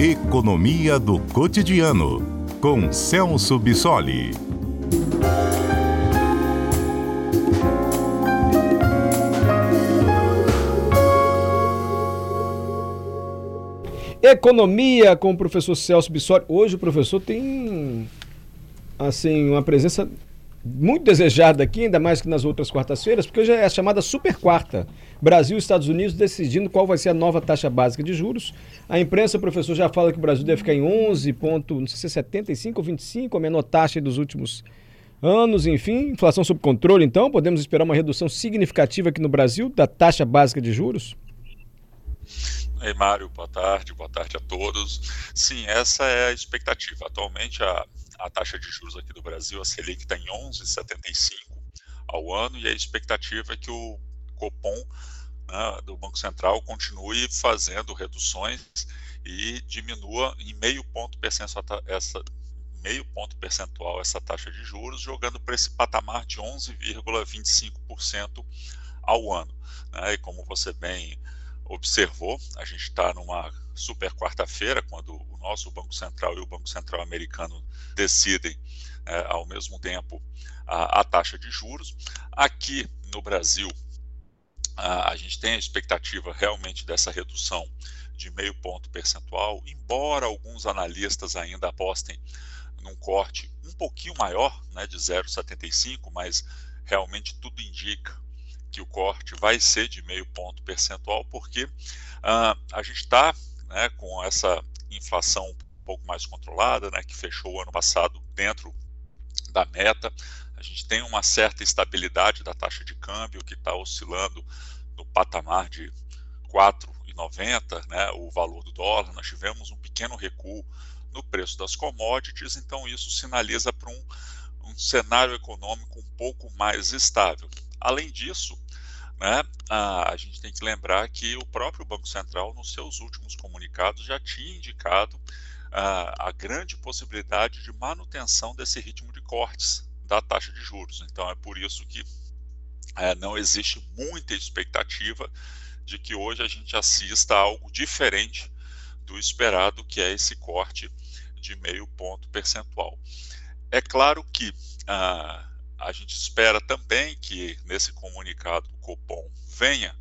Economia do Cotidiano, com Celso Bissoli. Economia com o professor Celso Bissoli. Hoje o professor tem assim uma presença muito desejada aqui, ainda mais que nas outras quartas-feiras, porque hoje é a chamada super quarta. Brasil e Estados Unidos decidindo qual vai ser a nova taxa básica de juros. A imprensa, professor, já fala que o Brasil deve ficar em 11, ponto, não sei se é 75 ou 25, a menor taxa dos últimos anos, enfim, inflação sob controle, então podemos esperar uma redução significativa aqui no Brasil da taxa básica de juros? Ei, Mário, boa tarde, boa tarde a todos. Sim, essa é a expectativa. Atualmente, a, a taxa de juros aqui do Brasil, a Selic, está em 11,75 ao ano e a expectativa é que o Copom né, do Banco Central continue fazendo reduções e diminua em meio ponto percentual essa meio ponto percentual essa taxa de juros, jogando para esse patamar de 11,25% ao ano. Né? E como você bem observou, a gente está numa super quarta-feira, quando o nosso Banco Central e o Banco Central americano decidem é, ao mesmo tempo a, a, taxa de juros. Aqui no Brasil, a, a gente tem a expectativa realmente dessa redução de meio ponto percentual, embora alguns analistas ainda apostem num corte um pouquinho maior, né, de 0,75, mas realmente tudo indica que o corte vai ser de meio ponto percentual, porque uh, a gente está né, com essa inflação um pouco mais controlada, né, que fechou o ano passado dentro da meta. A gente tem uma certa estabilidade da taxa de câmbio, que está oscilando no patamar de 4,90, né, o valor do dólar. Nós tivemos um pequeno recuo no preço das commodities, então isso sinaliza para um, um cenário econômico um pouco mais estável. Além disso, né, a, gente tem que lembrar que o próprio Banco Central, nos seus últimos comunicados, já tinha indicado a, a grande possibilidade de manutenção desse ritmo de cortes da taxa de juros. Então, é por isso que é, não existe muita expectativa de que hoje a gente assista a algo diferente do esperado, que é esse corte de meio ponto percentual. É claro que ah, a gente espera também que nesse comunicado do Copom venha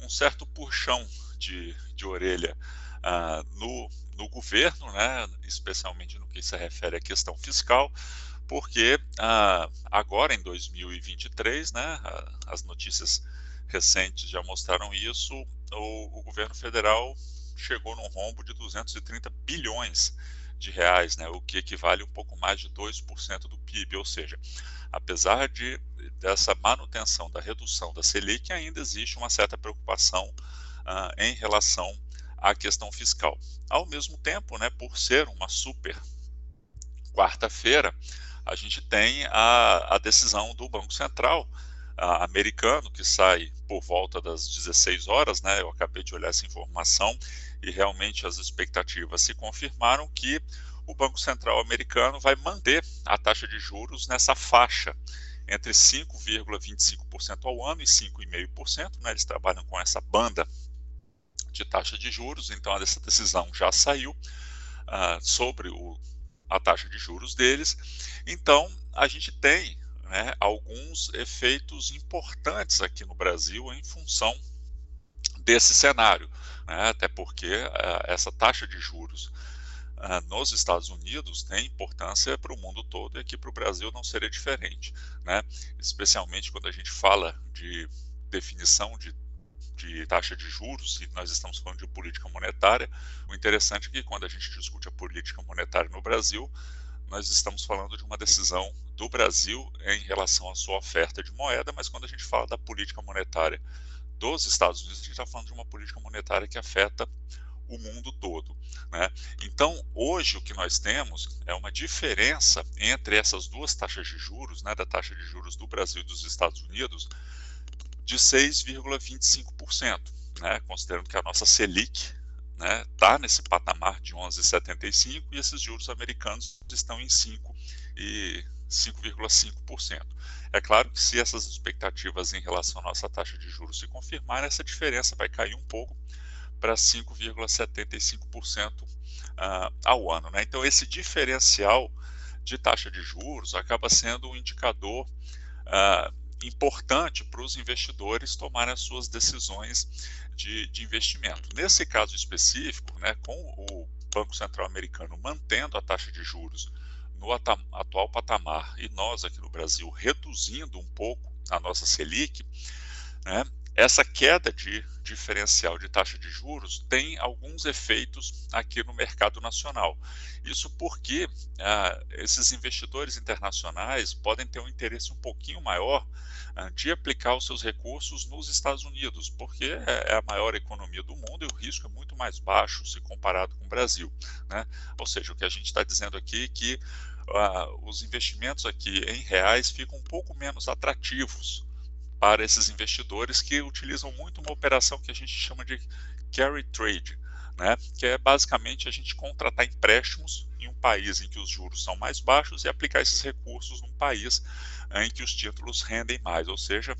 um certo puxão de, de orelha uh, no, no governo, né, especialmente no que se refere à questão fiscal, porque uh, agora em 2023, né, as notícias recentes já mostraram isso, o, o governo federal chegou num rombo de 230 bilhões de reais, né, o que equivale um pouco mais de 2% do PIB, ou seja, apesar de dessa manutenção da redução da Selic, ainda existe uma certa preocupação uh, em relação à questão fiscal. Ao mesmo tempo, né, por ser uma super quarta-feira, a gente tem a, a decisão do Banco Central uh, americano, que sai por volta das 16 horas, né, eu acabei de olhar essa informação, e realmente as expectativas se confirmaram que o Banco Central americano vai manter a taxa de juros nessa faixa entre 5,25% ao ano e 5,5%. Né? Eles trabalham com essa banda de taxa de juros, então essa decisão já saiu uh, sobre o, a taxa de juros deles. Então, a gente tem né, alguns efeitos importantes aqui no Brasil em função desse cenário, né? até porque uh, essa taxa de juros ah, nos Estados Unidos tem importância para o mundo todo e aqui para o Brasil não seria diferente, né? Especialmente quando a gente fala de definição de, de taxa de juros e nós estamos falando de política monetária. O interessante é que quando a gente discute a política monetária no Brasil, nós estamos falando de uma decisão do Brasil em relação à sua oferta de moeda, mas quando a gente fala da política monetária dos Estados Unidos, a gente está falando de uma política monetária que afeta o mundo todo. Né? Então, hoje o que nós temos é uma diferença entre essas duas taxas de juros, né, da taxa de juros do Brasil e dos Estados Unidos, de 6,25%, né, considerando que a nossa Selic está né, tá nesse patamar de 11,75% e esses juros americanos estão em 5 e 5,5%. É claro que se essas expectativas em relação à nossa taxa de juros se confirmarem, essa diferença vai cair um pouco, para 5,75% uh, ao ano. Né? Então, esse diferencial de taxa de juros acaba sendo um indicador uh, importante para os investidores tomarem as suas decisões de, de investimento. Nesse caso específico, né, com o Banco Central Americano mantendo a taxa de juros no atual patamar e nós aqui no Brasil reduzindo um pouco a nossa Selic, né, essa queda de diferencial de taxa de juros tem alguns efeitos aqui no mercado nacional. Isso porque ah, esses investidores internacionais podem ter um interesse um pouquinho maior ah, de aplicar os seus recursos nos Estados Unidos, porque é, é a maior economia do mundo e o risco é muito mais baixo se comparado com o Brasil. Né? Ou seja, o que a gente está dizendo aqui é que ah, os investimentos aqui em reais ficam um pouco menos atrativos para esses investidores que utilizam muito uma operação que a gente chama de carry trade, né? que é basicamente a gente contratar empréstimos em um país em que os juros são mais baixos e aplicar esses recursos num país em que os títulos rendem mais, ou seja,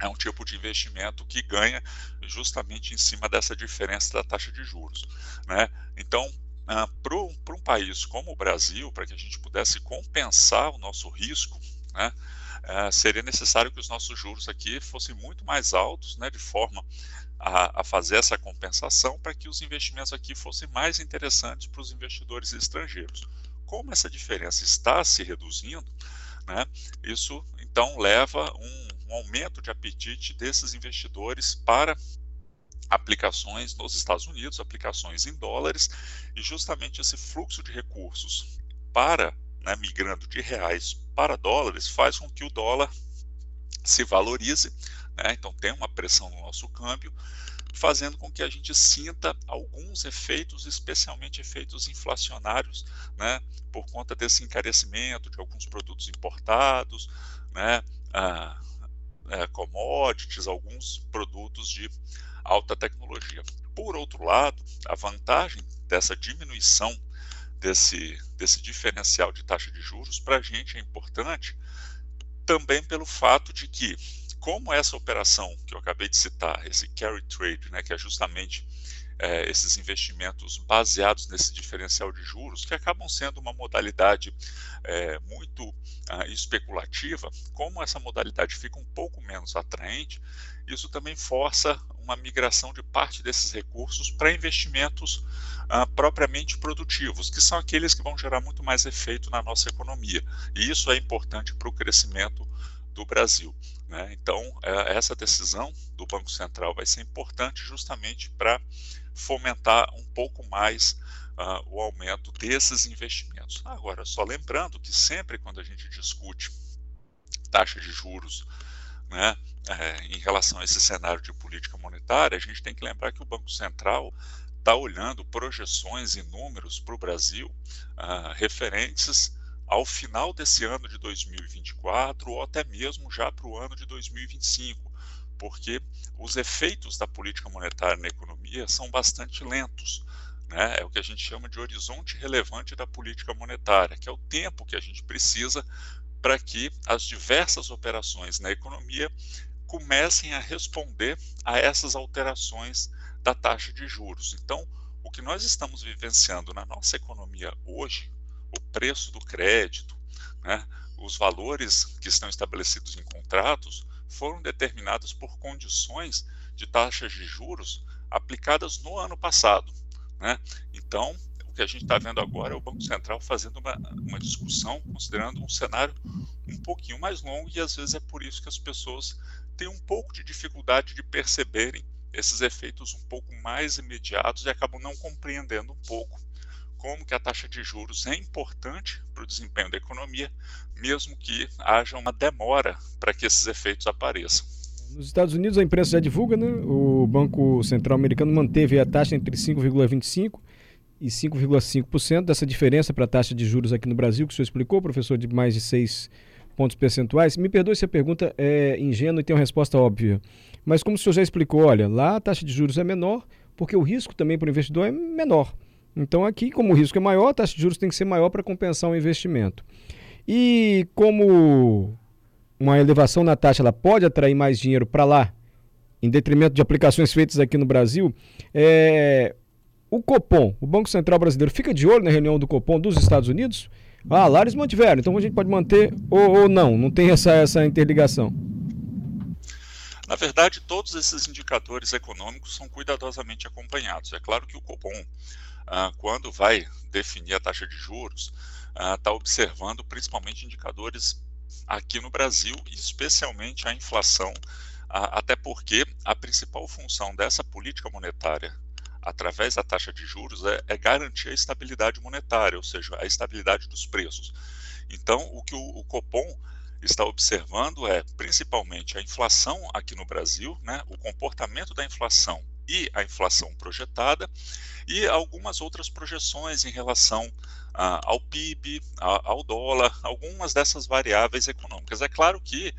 é um tipo de investimento que ganha justamente em cima dessa diferença da taxa de juros. Né? Então, ah, para um país como o Brasil, para que a gente pudesse compensar o nosso risco, né, é, seria necessário que os nossos juros aqui fossem muito mais altos, né, de forma a, a fazer essa compensação para que os investimentos aqui fossem mais interessantes para os investidores estrangeiros. Como essa diferença está se reduzindo, né, isso então leva um, um aumento de apetite desses investidores para aplicações nos Estados Unidos, aplicações em dólares, e justamente esse fluxo de recursos para né, migrando de reais para dólares, faz com que o dólar se valorize, né, então tem uma pressão no nosso câmbio, fazendo com que a gente sinta alguns efeitos, especialmente efeitos inflacionários, né, por conta desse encarecimento de alguns produtos importados, né, ah, é, commodities, alguns produtos de alta tecnologia. Por outro lado, a vantagem dessa diminuição desse, desse diferencial de taxa de juros para a gente é importante também pelo fato de que, como essa operação que eu acabei de citar, esse carry trade, né, que é justamente é, esses investimentos baseados nesse diferencial de juros, que acabam sendo uma modalidade é, muito ah, especulativa, como essa modalidade fica um pouco menos atraente, isso também força uma migração de parte desses recursos para investimentos ah, propriamente produtivos, que são aqueles que vão gerar muito mais efeito na nossa economia. E isso é importante para o crescimento do Brasil. Né? Então, é, essa decisão do Banco Central vai ser importante justamente para fomentar um pouco mais uh, o aumento desses investimentos. Agora, só lembrando que sempre quando a gente discute taxa de juros né, é, em relação a esse cenário de política monetária, a gente tem que lembrar que o Banco Central está olhando projeções e números para o Brasil uh, referentes ao final desse ano de 2024 ou até mesmo já para o ano de 2025, porque os efeitos da política monetária na economia são bastante lentos. Né? É o que a gente chama de horizonte relevante da política monetária, que é o tempo que a gente precisa para que as diversas operações na economia comecem a responder a essas alterações da taxa de juros. Então, o que nós estamos vivenciando na nossa economia hoje, o preço do crédito, né, os valores que estão estabelecidos em contratos, foram determinados por condições de taxas de juros aplicadas no ano passado. Né? Então, o que a gente está vendo agora é o Banco Central fazendo uma, uma discussão, considerando um cenário um pouquinho mais longo, e às vezes é por isso que as pessoas têm um pouco de dificuldade de perceberem esses efeitos um pouco mais imediatos e acabam não compreendendo um pouco como que a taxa de juros é importante para o desempenho da economia, mesmo que haja uma demora para que esses efeitos apareçam. Nos Estados Unidos, a imprensa já divulga, né? O Banco Central Americano manteve a taxa entre 5,25% e 5,5% dessa diferença para a taxa de juros aqui no Brasil, que o senhor explicou, professor, de mais de 6 pontos percentuais. Me perdoe se a pergunta é ingênua e tem uma resposta óbvia, mas como o senhor já explicou, olha, lá a taxa de juros é menor, porque o risco também para o investidor é menor. Então aqui, como o risco é maior, a taxa de juros tem que ser maior para compensar o investimento. E como uma elevação na taxa ela pode atrair mais dinheiro para lá, em detrimento de aplicações feitas aqui no Brasil, é, o Copom, o Banco Central Brasileiro, fica de olho na reunião do Copom dos Estados Unidos? Ah, lá eles mantiveram, então a gente pode manter ou, ou não, não tem essa, essa interligação. Na verdade, todos esses indicadores econômicos são cuidadosamente acompanhados. É claro que o Copom, quando vai definir a taxa de juros, está ah, observando principalmente indicadores aqui no Brasil, especialmente a inflação, ah, até porque a principal função dessa política monetária através da taxa de juros é, é, garantir a estabilidade monetária, ou seja, a estabilidade dos preços. Então, o que o, o Copom está observando é principalmente a inflação aqui no Brasil, né, o comportamento da inflação e a inflação projetada e algumas outras projeções em relação ah, ao PIB, a, ao dólar, algumas dessas variáveis econômicas. É claro que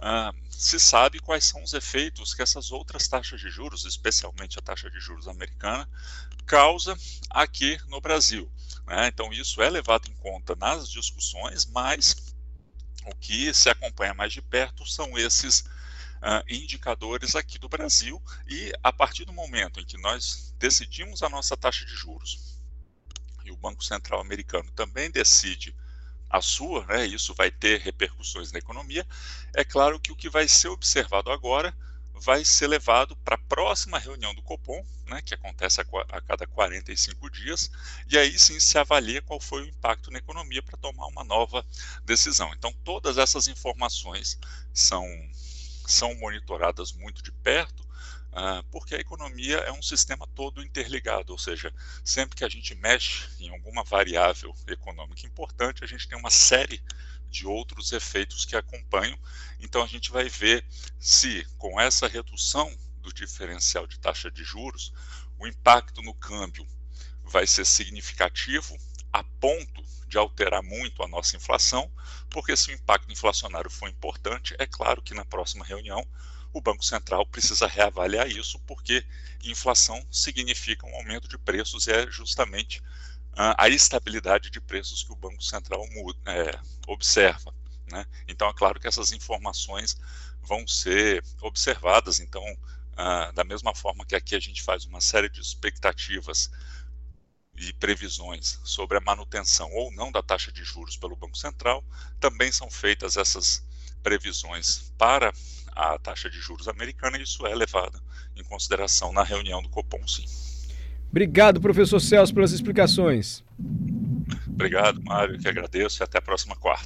ah, se sabe quais são os efeitos que essas outras taxas de juros, especialmente a taxa de juros americana, causa aqui no Brasil. Né? Então isso é levado em conta nas discussões, mas o que se acompanha mais de perto são esses uh, indicadores aqui do Brasil e a partir do momento em que nós decidimos a nossa taxa de juros e o Banco Central americano também decide a sua, né, isso vai ter repercussões na economia, é claro que o que vai ser observado agora vai ser levado para a próxima reunião do Copom, né, que acontece a, a, cada 45 dias, e aí sim se avalia qual foi o impacto na economia para tomar uma nova decisão. Então, todas essas informações são, são monitoradas muito de perto, uh, porque a economia é um sistema todo interligado, ou seja, sempre que a gente mexe em alguma variável econômica importante, a gente tem uma série de outros efeitos que acompanham. Então a gente vai ver se com essa redução do diferencial de taxa de juros, o impacto no câmbio vai ser significativo a ponto de alterar muito a nossa inflação, porque se o impacto inflacionário for importante, é claro que na próxima reunião o Banco Central precisa reavaliar isso, porque inflação significa um aumento de preços e é justamente a estabilidade de preços que o Banco Central muda, é, observa. Né? Então, é claro que essas informações vão ser observadas. Então, ah, da mesma forma que aqui a gente faz uma série de expectativas e previsões sobre a manutenção ou não da taxa de juros pelo Banco Central, também são feitas essas previsões para a taxa de juros americana e isso é levado em consideração na reunião do Copom, sim. Obrigado, professor Celso, pelas explicações. Obrigado, Mário, que agradeço e até a próxima quarta.